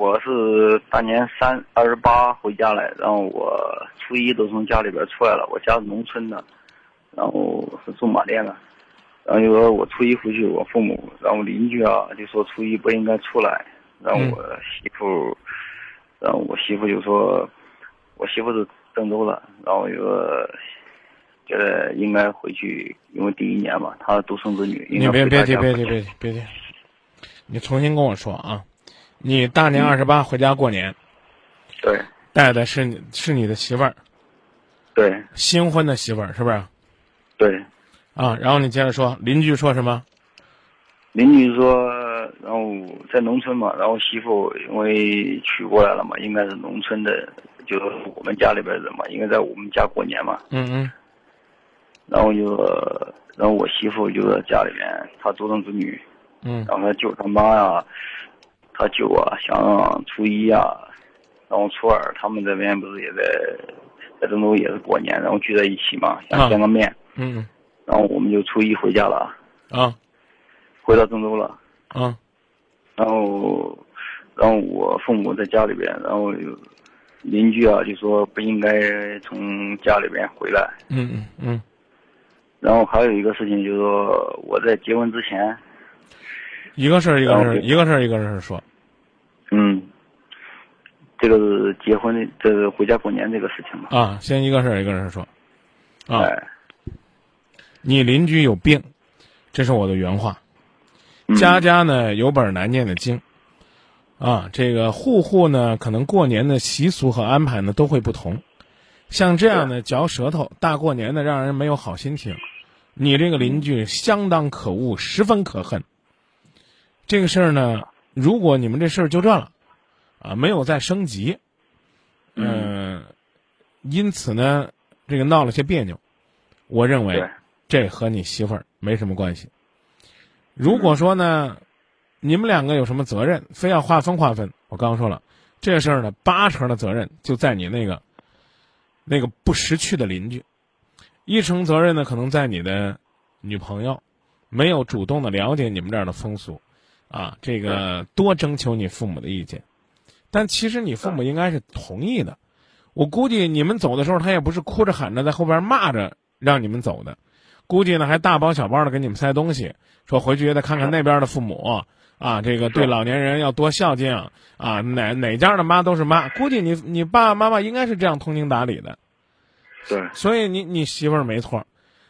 我是大年三二十八回家来，然后我初一都从家里边出来了。我家是农村的，然后是种马店的。然后就说我初一回去，我父母，然后邻居啊就说初一不应该出来。然后我媳妇，然后我媳妇就说，我媳妇是郑州的，然后就说觉得应该回去，因为第一年嘛，她独生子女。你别别提别提别提别提，你重新跟我说啊。你大年二十八回家过年，对，带的是你是你的媳妇儿，对，新婚的媳妇儿是不是？对，啊，然后你接着说，邻居说什么？邻居说，然后在农村嘛，然后媳妇因为娶过来了嘛，应该是农村的，就是我们家里边人嘛，应该在我们家过年嘛。嗯嗯。然后就，然后我媳妇就在家里面，她独生子女，嗯，然后她舅他妈呀。他舅啊，想初一啊，然后初二，他们这边不是也在在郑州也是过年，然后聚在一起嘛，想见个面。嗯。然后我们就初一回家了。啊。回到郑州了。啊。然后，然后我父母在家里边，然后邻居啊就说不应该从家里边回来。嗯嗯嗯。然后还有一个事情就是说，我在结婚之前。一个事儿一个事儿，一个事儿一个事儿说。嗯，这个是结婚，这是回家过年这个事情嘛？啊，先一个事儿一个事儿说。啊，哎，你邻居有病，这是我的原话。家家呢有本难念的经，啊，这个户户呢可能过年的习俗和安排呢都会不同。像这样的嚼舌头、大过年的让人没有好心情，你这个邻居相当可恶，十分可恨。这个事儿呢。如果你们这事儿就这了，啊，没有再升级，嗯，因此呢，这个闹了些别扭，我认为这和你媳妇儿没什么关系。如果说呢，你们两个有什么责任，非要划分划分，我刚刚说了，这事儿呢，八成的责任就在你那个那个不识趣的邻居，一成责任呢，可能在你的女朋友没有主动的了解你们这儿的风俗。啊，这个多征求你父母的意见，但其实你父母应该是同意的。我估计你们走的时候，他也不是哭着喊着在后边骂着让你们走的，估计呢还大包小包的给你们塞东西，说回去也得看看那边的父母啊，这个对老年人要多孝敬啊，哪哪家的妈都是妈，估计你你爸爸妈妈应该是这样通情达理的。对，所以你你媳妇儿没错，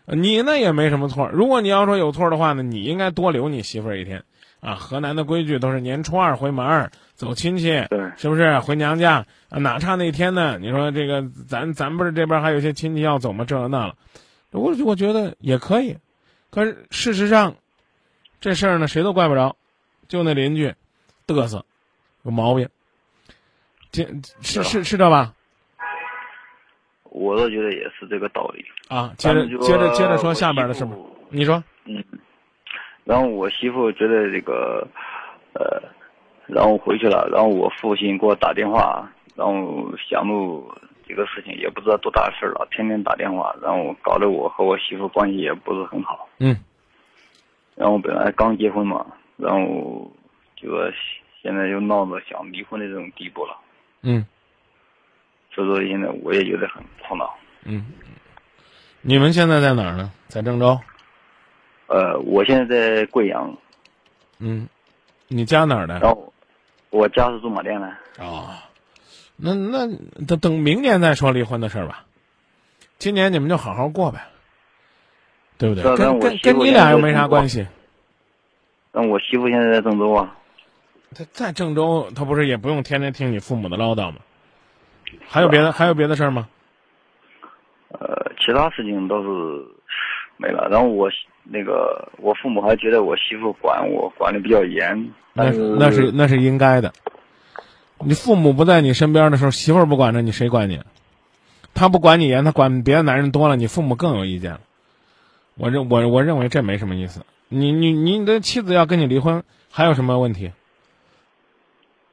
你呢也没什么错。如果你要说有错的话呢，你应该多留你媳妇儿一天。啊，河南的规矩都是年初二回门走亲戚，对，是不是回娘家？啊，哪差那天呢？你说这个，咱咱不是这边还有些亲戚要走吗？这那了，我我觉得也可以。可是事实上，这事儿呢，谁都怪不着，就那邻居嘚瑟，有毛病。这是是是这吧？我倒觉得也是这个道理。啊，接着接着接着说下边的事吧。你说，嗯。然后我媳妇觉得这个，呃，然后回去了。然后我父亲给我打电话，然后想录这个事情，也不知道多大事了，天天打电话，然后搞得我和我媳妇关系也不是很好。嗯。然后本来刚结婚嘛，然后就说现在又闹到想离婚的这种地步了。嗯。所以说现在我也觉得很苦恼。嗯。你们现在在哪儿呢？在郑州。呃，我现在在贵阳。嗯，你家哪儿的？然后，我家是驻马店的。哦，那那等等明年再说离婚的事儿吧。今年你们就好好过呗，对不对？跟跟跟你俩又没啥关系。那我媳妇现在在郑州啊。她在郑州，她不是也不用天天听你父母的唠叨吗？还有别的还有别的事儿吗？呃，其他事情倒是没了。然后我。那个，我父母还觉得我媳妇管我管的比较严，那是那是那是应该的。你父母不在你身边的时候，媳妇不管着你，谁管你？他不管你严，他管别的男人多了，你父母更有意见了。我认我我认为这没什么意思。你你你的妻子要跟你离婚，还有什么问题？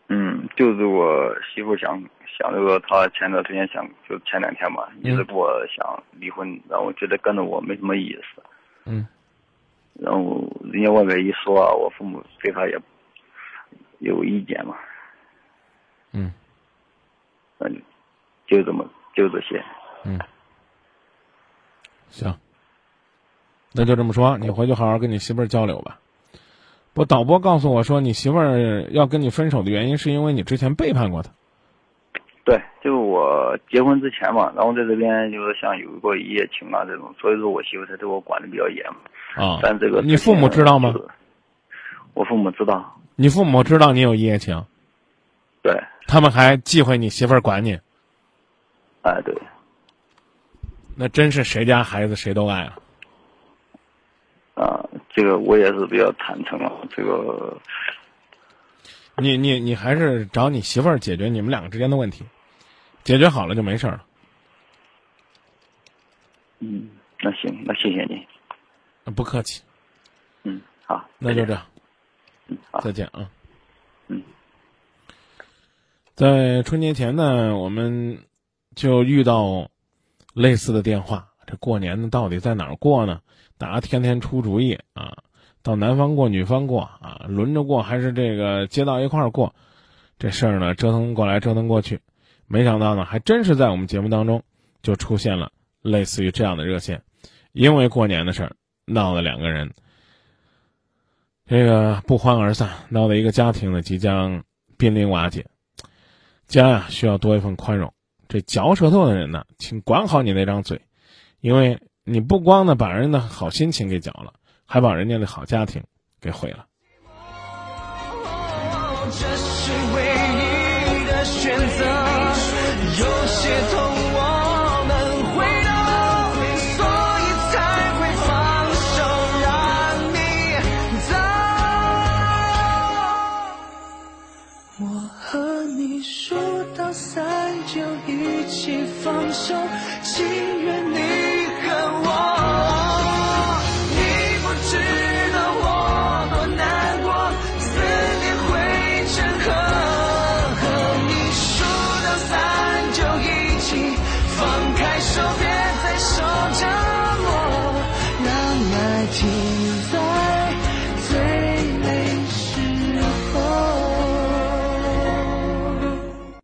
嗯，就是我媳妇想想这个，她前段时间想，就前两天嘛，一直跟我想离婚，然后觉得跟着我没什么意思。嗯。然后人家外面一说啊，我父母对他也有意见嘛。嗯嗯，就这么就这些。嗯，行，那就这么说，你回去好好跟你媳妇儿交流吧。我，导播告诉我说，你媳妇儿要跟你分手的原因是因为你之前背叛过她。对，就我结婚之前嘛，然后在这边就是像有过一夜情啊这种，所以说我媳妇她对我管的比较严嘛。啊，但这个你父母知道吗？我父母知道。你父母知道你有一夜情？对。他们还忌讳你媳妇儿管你？哎，对。那真是谁家孩子谁都爱啊！啊，这个我也是比较坦诚啊，这个。你你你还是找你媳妇儿解决你们两个之间的问题，解决好了就没事了。嗯，那行，那谢谢你。不客气。嗯，好，那就这样。嗯，好，再见啊。嗯，在春节前呢，我们就遇到。类似的电话，这过年呢到底在哪儿过呢？大家天天出主意啊，到男方过女方过啊，轮着过还是这个接到一块儿过？这事儿呢折腾过来折腾过去，没想到呢还真是在我们节目当中就出现了类似于这样的热线，因为过年的事儿闹了两个人，这个不欢而散，闹的一个家庭呢即将濒临瓦解，家呀需要多一份宽容。这嚼舌头的人呢，请管好你那张嘴，因为你不光呢把人的好心情给搅了，还把人家的好家庭给毁了。这是唯一的选择，有些痛我们会懂，所以才会放手让你走。我和你数到三就一。起放手，情愿你你说别再守着